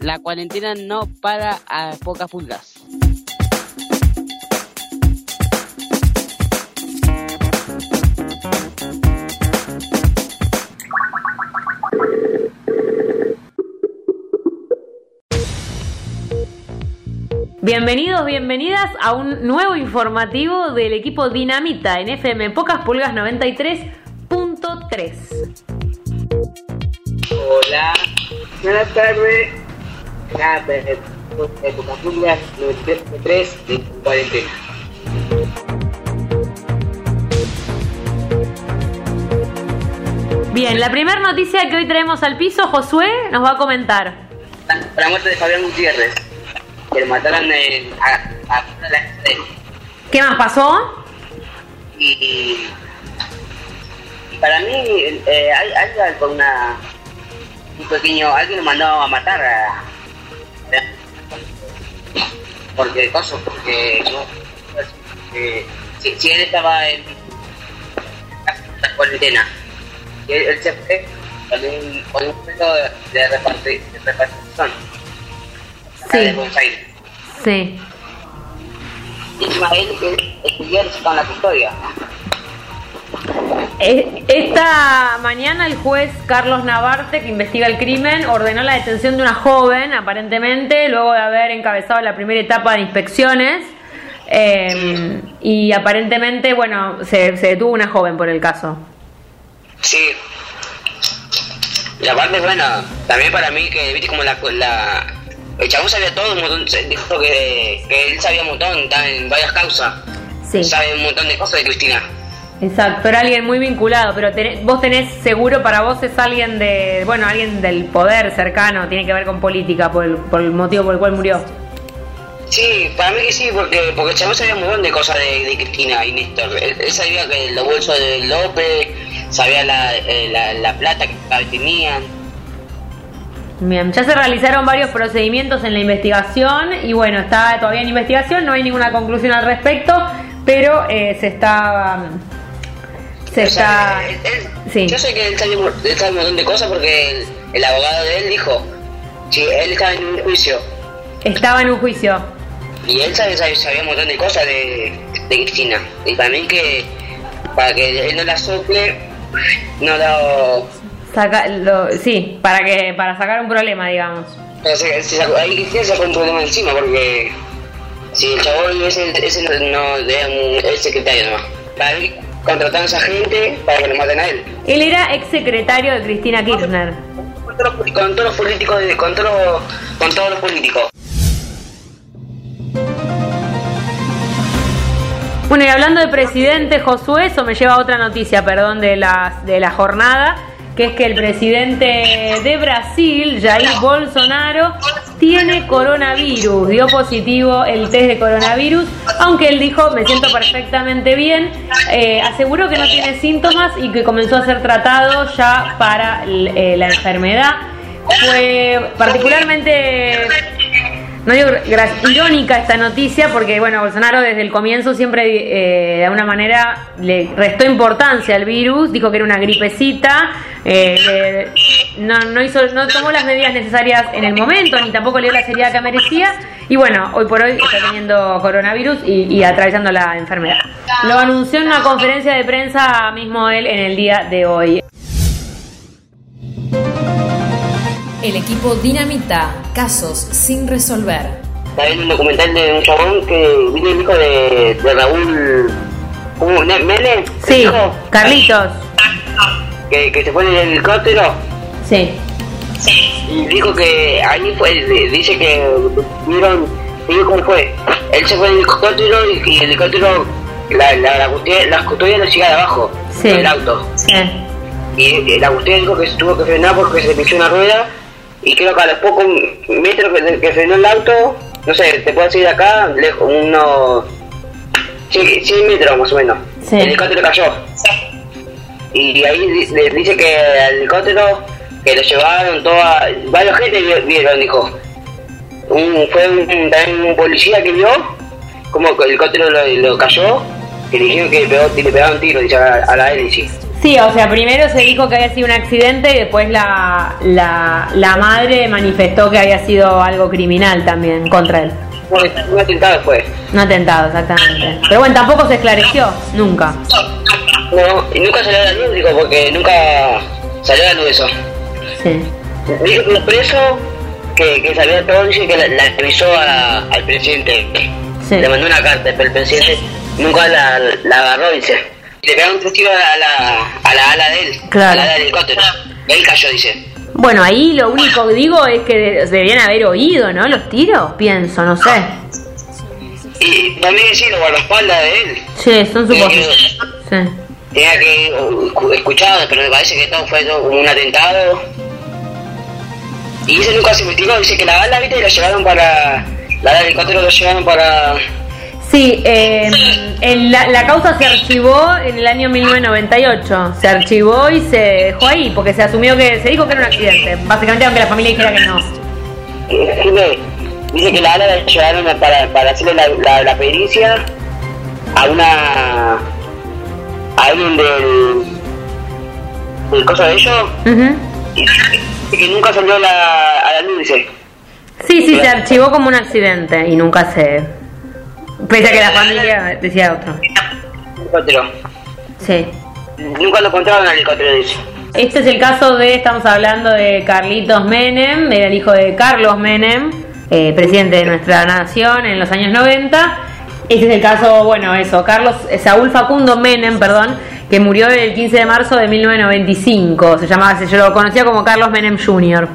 La cuarentena no para a pocas pulgas. Bienvenidos, bienvenidas a un nuevo informativo del equipo Dinamita en FM Pocas Pulgas 93.3. Hola, buenas tardes. Nada, de Pocas Pulgas 93.3 en cuarentena. Bien, la primera noticia que hoy traemos al piso, Josué nos va a comentar. La muerte de Fabián Gutiérrez, que lo mataron en, a, a, la ¿Qué más pasó? y, y para mí eh, hay, hay algo, una un pequeño alguien lo mandó a matar a, porque cosa porque no porque si, si él estaba en la cuarentena y él, él se fue con un, con un puesto de, de, reparti- de repartición acá de Sí. Buenos Aires Sí. y encima él él estudió con la custodia Eh, Esta mañana el juez Carlos Navarte, que investiga el crimen, ordenó la detención de una joven, aparentemente, luego de haber encabezado la primera etapa de inspecciones. eh, y aparentemente, bueno, se, se detuvo una joven por el caso. Sí. Y aparte, bueno, también para mí que, viste, como la... la el chabón sabía todo, un montón, dijo que, que él sabía un montón, está en varias causas. Sí, Sabe un montón de cosas de Cristina. Exacto, era alguien muy vinculado, pero tenés- vos tenés seguro para vos es alguien de, bueno, alguien del poder cercano, tiene que ver con política por el, por el motivo por el cual murió. Sí, para mí que sí, porque, porque chabón sabía un montón de cosas de, de Cristina y Néstor. Él, él sabía que los bolsos de López, sabía la, eh, la, la plata que tenían. Bien, ya se realizaron varios procedimientos en la investigación y bueno, está todavía en investigación, no hay ninguna conclusión al respecto, pero eh, se está... um, Se O está... sea, él- él- sí. Yo sé que él él sabía un montón de cosas porque el, el abogado de él dijo, sí, él estaba en un juicio Estaba en un juicio. y él sabía, sabía, sabía un montón de cosas de, de Cristina. Y para mí que para que él no la sople, no lo... Saca, lo- sí, para que para sacar un problema, digamos. o sea, se sacó- ahí Cristina sacó un problema encima porque si el chabón ese, ese no, no era un, el secretario nomás. Para mí contrataron a esa gente para que lo maten a él. Él era ex secretario de Cristina Kirchner. Con todos los, con todos los políticos, de- con, todos, con todos los políticos. Bueno, y hablando de presidente Josué, eso me lleva a otra noticia, perdón, de la, de la jornada, que es que el presidente de Brasil, Jair Bolsonaro, tiene coronavirus, dio positivo el test de coronavirus, aunque él dijo, me siento perfectamente bien, eh, aseguró que no tiene síntomas y que comenzó a ser tratado ya para eh, la enfermedad. Fue particularmente no digo irónica esta noticia porque bueno Bolsonaro desde el comienzo siempre eh, de alguna manera le restó importancia al virus dijo que era una gripecita eh, le- no, no hizo no tomó las medidas necesarias en el momento ni tampoco le dio la seriedad que merecía y bueno hoy por hoy está teniendo coronavirus y, y atravesando la enfermedad. Lo anunció en una conferencia de prensa mismo él en el día de hoy El equipo Dinamita, casos sin resolver. Está viendo un documental de un chabón que vino el hijo de, de Raúl. ¿Cómo? ¿Ne- ¿Mele? sí Dijo Carlitos Que, que se fue en el helicóptero sí y dijo que ahí fue. Dice que vieron. Digo cómo fue. Él se fue en el helicóptero y, y el helicóptero. La, la, la, custodia, la custodia lo llega de abajo Sí. del auto. sí Y, y la custodia dijo que se tuvo que frenar porque se pisó una rueda. Y creo que a los pocos metros que, que frenó el auto, no sé, te puedo decir de acá, lejos, unos 100, 100 metros más o menos. Sí. El helicóptero cayó. Y ahí le dice que al helicóptero que lo llevaron toda, varios gente vi- vieron, dijo. Un, fue un, también un policía que vio como que el helicóptero lo, lo cayó, que le dijeron que le, pegó, le pegaron tiro dice, a, a la hélice. Sí, o sea, primero se dijo que había sido un accidente y después la, la, la madre manifestó que había sido algo criminal también contra él. Un atentado fue. Un atentado, exactamente. Pero bueno, tampoco se esclareció, nunca. No, y nunca salió a la luz, digo, porque nunca salió a la luz eso. Sí. Dijo que preso que, que salió todo, dice que la, la avisó a- al presidente. Sí. Le mandó una carta, pero el presidente nunca la, la agarró, dice. Le pegaron tres tiros a la, a la ala de él, Claro. a la ala del helicóptero. Y ahí cayó, dice. Bueno, ahí lo único que digo es que de- deberían haber oído, ¿no? Los tiros, pienso, no sé. Y también sí, los guardaespaldas de él. Sí, son suposiciones. Sí. Tenía que uh, escuchado, pero me parece que todo fue todo como un atentado. Y dice nunca se investigó, dice que la bala, viste, la llevaron para. La del helicóptero lo llevaron para. Sí, eh, en la, la causa se archivó en el año 1998. Se archivó y se dejó ahí porque se asumió que se dijo que era un accidente. Básicamente, aunque la familia dijera que no. Dice, dice que la bala la llevaron para, para hacerle la, la, la pericia a una. a alguien del. del cosa de ellos. Y que nunca salió la, a la luz, dice. Sí, sí, se archivó como un accidente y nunca se. Pese a que la familia decía otro. Helicóptero. Sí. Nunca lo encontraron al helicóptero, dice. Este es el caso de, estamos hablando de Carlitos Menem, era el hijo de Carlos Menem, eh, presidente de nuestra nación en los años 90. Este es el caso, bueno, eso, Carlos, eh, Saúl Facundo Menem, perdón, que murió el 15 de marzo de 1995. Se llamaba, se lo conocía como Carlos Menem Jr.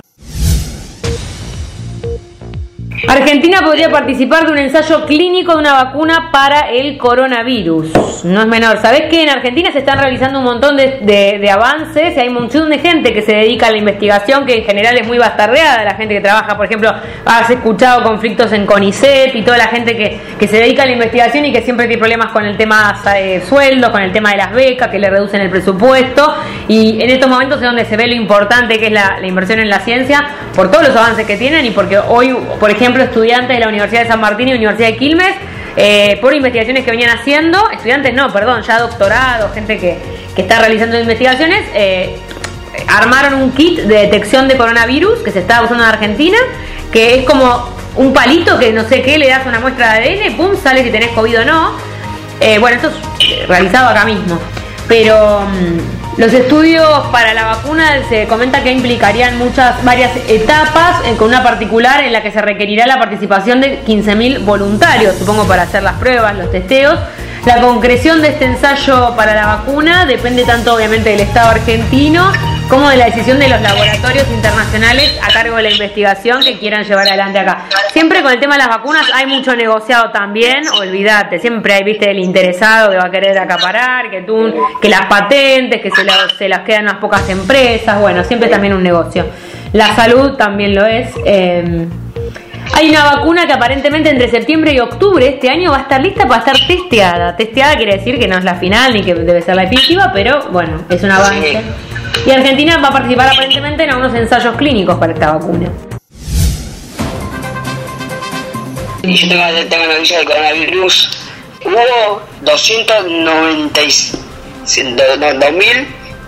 Argentina podría participar de un ensayo clínico de una vacuna para el coronavirus. No es menor. ¿Sabés que en Argentina se están realizando un montón de, de- avances y hay un montón de gente que se dedica a la investigación que en general es muy bastardeada? La gente que trabaja, por ejemplo, has escuchado conflictos en CONICET y toda la gente que, que se dedica a la investigación y que siempre tiene problemas con el tema de sueldos, con el tema de las becas, que le reducen el presupuesto. Y en estos momentos es donde se ve lo importante que es la inversión en la ciencia por todos los avances que tienen y porque hoy, por ejemplo, estudiantes de la Universidad de San Martín y Universidad de Quilmes, eh, por investigaciones que venían haciendo, estudiantes no, perdón, ya doctorados, gente que, que está realizando investigaciones, eh, armaron un kit de detección de coronavirus que se está usando en Argentina, que es como un palito que no sé qué, le das una muestra de ADN, pum, sale si tenés COVID o no. Eh, bueno, esto es realizado acá mismo. Pero mm, los estudios para la vacuna se comenta que implicarían muchas, varias etapas, eh, con una particular en la que se requerirá la participación de 15.000 voluntarios, supongo para hacer las pruebas, los testeos. La concreción de este ensayo para la vacuna depende tanto obviamente del Estado argentino como de la decisión de los laboratorios internacionales a cargo de la investigación que quieran llevar adelante acá. Siempre con el tema de las vacunas hay mucho negociado también, olvídate, siempre hay, viste, el interesado que va a querer acaparar, que tú, que las patentes, que se, las- se las quedan unas pocas empresas, bueno, siempre también un negocio. La salud también lo es. eh, hay una vacuna que aparentemente entre septiembre y octubre este año va a estar lista para estar testeada. Testeada quiere decir que no es la final ni que debe ser la definitiva, pero bueno, es un avance. Y Argentina va a participar aparentemente en algunos ensayos clínicos para esta vacuna. Y yo tengo, tengo noticia del coronavirus. Hubo 296 do- no,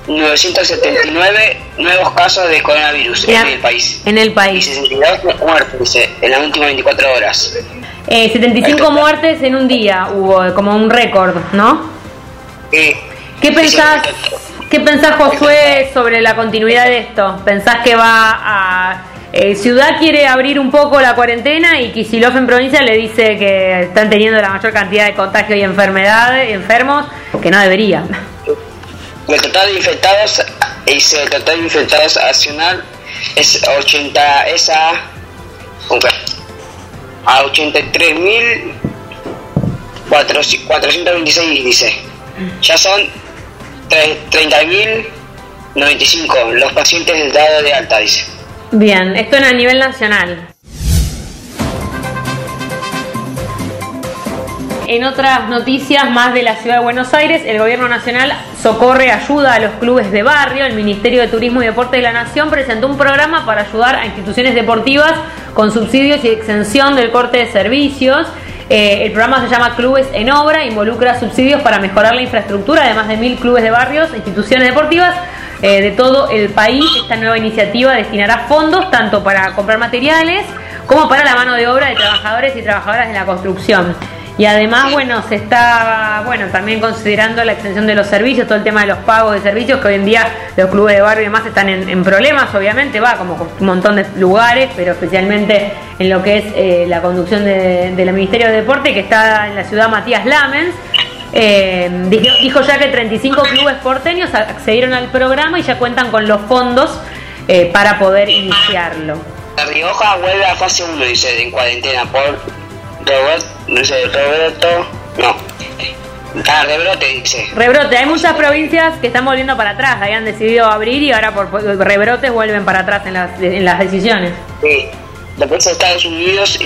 2.979 nuevos casos de coronavirus Ya, en el país. En el Y país. 62 muertes, en las últimas 24 horas. Eh, 75 muertes en un día hubo, como un récord, ¿no? Y- ¿Qué y pensás, ¿Qué pensás, Josué, sobre la continuidad de esto? ¿Pensás que va a... eh, Ciudad quiere abrir un poco la cuarentena y Kicillof en provincia le dice que están teniendo la mayor cantidad de contagios y enfermedades, enfermos, que no debería. El total de infectados, dice, el total de infectados nacional es 80, es a, ok, a 83.426, dice. Ya son 30.095 los pacientes dados de alta, dice. Bien, esto es a nivel nacional. En otras noticias más de la ciudad de Buenos Aires, el gobierno nacional socorre ayuda a los clubes de barrio. El Ministerio de Turismo y Deporte de la Nación presentó un programa para ayudar a instituciones deportivas con subsidios y exención del corte de servicios. Eh, el programa se llama Clubes en Obra, involucra subsidios para mejorar la infraestructura, además de mil clubes de barrios, instituciones deportivas eh, de todo el país. Esta nueva iniciativa destinará fondos tanto para comprar materiales como para la mano de obra de trabajadores y trabajadoras de la construcción. Y además, bueno, se está, bueno, también considerando la extensión de los servicios, todo el tema de los pagos de servicios, que hoy en día los clubes de barrio y demás están en, problemas, obviamente, va como un montón de lugares, pero especialmente en lo que es eh, la conducción del Ministerio de Deporte, que está en la ciudad Matías Lamens. Eh, dijo, ya que 35 clubes porteños accedieron al programa y ya cuentan con los fondos eh, para poder iniciarlo. La Rioja vuelve a fase 1, dice, en cuarentena por No sé, Roberto, no. Ah, rebrote, dice. Rebrote, hay muchas provincias que están volviendo para atrás, habían decidido abrir y ahora por rebrotes vuelven para atrás en las, en las decisiones. Sí, la prensa de Estados Unidos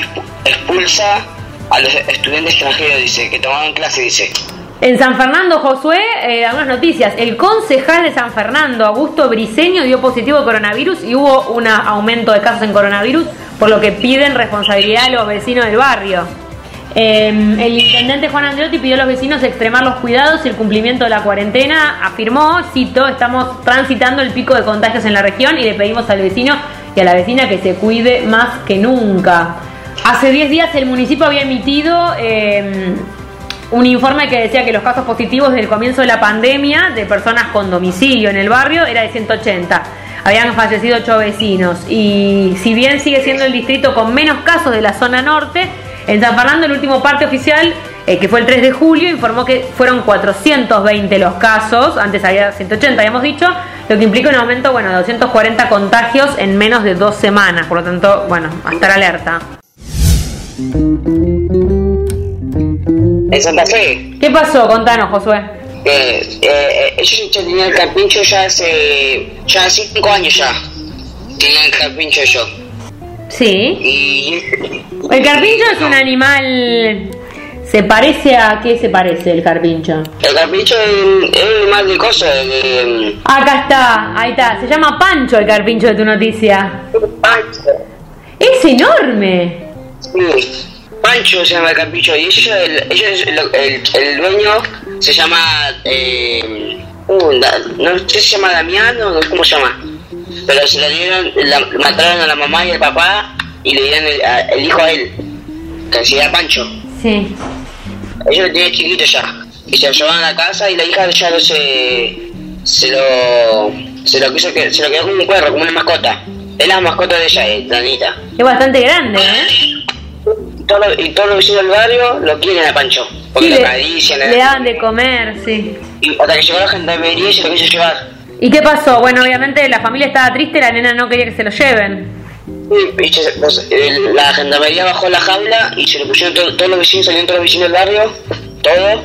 expulsa a los estudiantes extranjeros, dice, que tomaban clase, dice. En San Fernando, Josué, eh, algunas noticias. El concejal de San Fernando, Augusto Briceño, dio positivo a coronavirus y hubo un aumento de casos en coronavirus, por lo que piden responsabilidad a los vecinos del barrio. Em, el intendente Juan Andreotti pidió a los vecinos extremar los cuidados y el cumplimiento de la cuarentena. Afirmó, cito, estamos transitando el pico de contagios en la región y le pedimos al vecino y a la vecina que se cuide más que nunca. Hace 10 días el municipio había emitido em, un informe que decía que los casos positivos desde el comienzo de la pandemia de personas con domicilio en el barrio era de 180. Habían fallecido 8 vecinos y si bien sigue siendo el distrito con menos casos de la zona norte, en San Fernando el último parte oficial, eh, que fue el 3 de julio, informó que fueron 420 los casos, antes había 180 habíamos dicho, lo que implica un aumento bueno, de 240 contagios en menos de dos semanas, por lo tanto, bueno, a estar alerta. En Santa Fe. ¿Qué pasó? Contanos, Josué. Eh, eh, ellos ya tenían el carpincho ya hace ya cinco años ya. Tenían el carpincho yo. Sí. Y el carpincho es un animal. ¿Se parece a qué se parece el carpincho? El carpincho es un, animal de cosas. De... Acá está, ahí está. Se llama Pancho el carpincho de tu noticia. Pancho. Es enorme. Sí. Pancho se llama el carpincho y ellos, el, ellos el, el, dueño se llama eh, uh, no sé si se llama Damián o cómo se llama. Pero se le dieron la, mataron a la mamá y al papá y le dieron el, hijo a él que se llama Pancho. Sí. Ellos lo tenían chiquito ya. Y se lo llevaban a la casa y la hija ya no se se lo se lo quiso que se lo quedó como un perro como una mascota. Es la mascota de ella eh, Danita es bastante grande eh y todos los vecinos del barrio lo quieren a Pancho. Porque le, Le dan de comer, sí. Y hasta que llegó la gendarmería y se lo quiso llevar. ¿Y qué pasó? Bueno, obviamente la familia estaba triste, la nena no quería que se lo lleven. la gendarmería bajó la jaula y se lo pusieron todos los vecinos, salieron todos los vecinos del barrio, todo,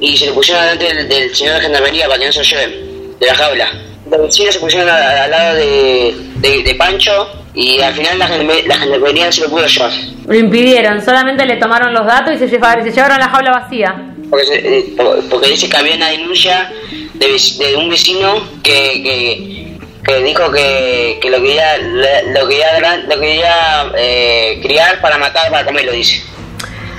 y se lo pusieron delante del, señor de gendarmería para que no se lo lleven, de la jaula. Los vecinos se pusieron al, lado de, de Pancho y al final la, la gendarmería se lo pudo llevar. Lo impidieron, solamente le tomaron los datos y se llevaron, se llevaron la jaula vacía. Porque, eh, porque dice que había una denuncia de, un vecino que, que, dijo que, que, lo quería, lo quería, lo quería eh, criar para matar, para comerlo, dice.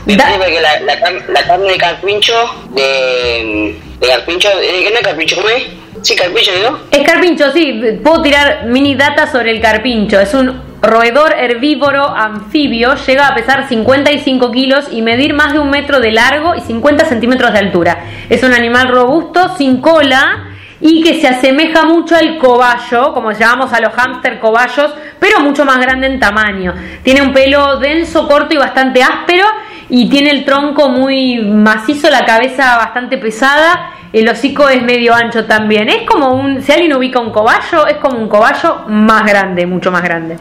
Dice que la, la, carne de carpincho, de, de carpincho, ¿de qué no es carpincho? ¿Cómo es? Sí, carpincho, ¿no? Es carpincho, sí. Puedo tirar mini data sobre el carpincho. Es un roedor herbívoro anfibio. Llega a pesar 55 kilos y medir más de un metro de largo y 50 centímetros de altura. Es un animal robusto, sin cola y que se asemeja mucho al cobayo, como llamamos a los hámster cobayos, pero mucho más grande en tamaño. Tiene un pelo denso, corto y bastante áspero y tiene el tronco muy macizo, la cabeza bastante pesada el hocico es medio ancho también. Es como un, si alguien ubica un cobayo, es como un cobayo más grande, mucho más grande.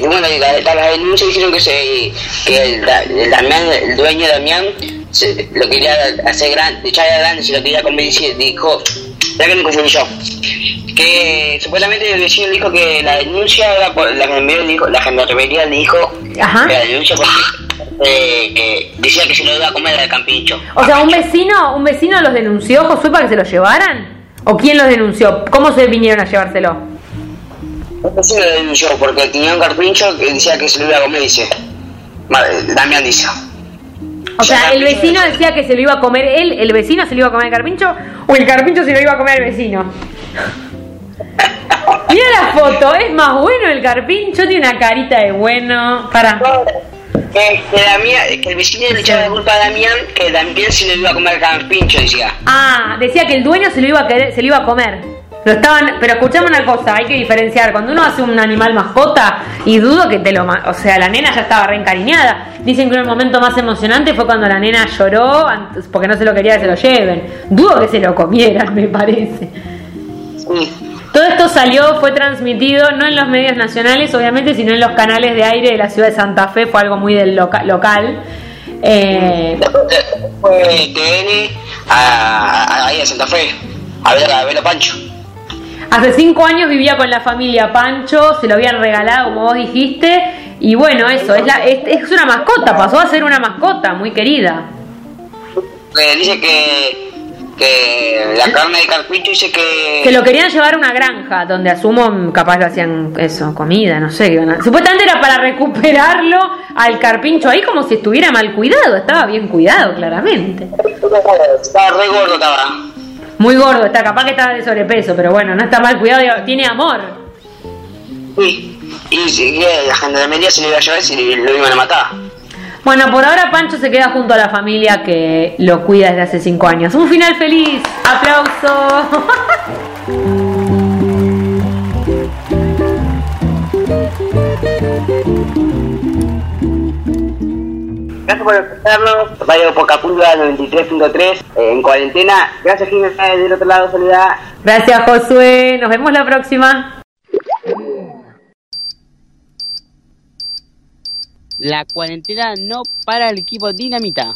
bueno, la, la denuncia dijeron que, se, que el, el, Damián, el dueño de Damián se, lo quería hacer grande, echar grande, se lo quería y dijo, ya que me confundí yo, que supuestamente el vecino dijo que la denuncia era por, la gendarmería dijo, la gendarmería le dijo Ajá. que la denuncia eh, decía que se lo iba a comer al campincho. O sea, un vecino, un vecino los denunció, Josué, para que se lo llevaran. ¿O quién los denunció? ¿Cómo se vinieron a llevárselo? Un vecino lo denunció porque tenía un carpincho que decía que se lo iba a comer, dice. Damián dice. O sea, el vecino decía que se lo iba a comer él, el vecino se lo iba a comer el carpincho, o el carpincho se lo iba a comer el vecino. Mira la foto, es más bueno el carpincho, tiene una carita de bueno. Para. Damián, que el vecino le echaba de culpa a Damián que Damián se lo iba a comer el carpincho, decía. Ah, decía que el dueño se lo iba a querer, se lo iba a comer. Lo estaban, pero escuchame una cosa, hay que diferenciar. Cuando uno hace un animal mascota, y dudo que te lo. O sea, la nena ya estaba reencariñada. Dicen que el momento más emocionante fue cuando la nena lloró porque no se lo quería que se lo lleven. Dudo que se lo comieran, me parece. Todo esto salió, fue transmitido no en los medios nacionales, obviamente, sino en los canales de aire de la ciudad de Santa Fe. Fue algo muy del local. Eh, fue TN ahí a Santa Fe, a ver a, ver a Pancho. Hace cinco años vivía con la familia Pancho, se lo habían regalado, como vos dijiste, y bueno, eso, es, la, es, una mascota, pasó a ser una mascota muy querida. Eh, dice que, que la carne de carpincho dice que... Que lo querían llevar a una granja, donde asumo capaz lo hacían eso, comida, no sé. Supuestamente era para recuperarlo al carpincho ahí como si estuviera mal cuidado, estaba bien cuidado, claramente. Estaba re gordo, estaba. Muy gordo, está capaz que está de sobrepeso, pero bueno, no está mal cuidado, tiene amor. Sí, y si la gendarmería se lo iba a llevar si lo iban a matar. Bueno, por ahora Pancho se queda junto a la familia que lo cuida desde hace cinco años. Un final feliz. Aplauso. Gracias por escucharnos. Radio Pocapulga 93.3 en cuarentena. Gracias, Jiménez, del otro lado, Soledad. Gracias, Josué. Nos vemos la próxima. La cuarentena no para el equipo Dinamita.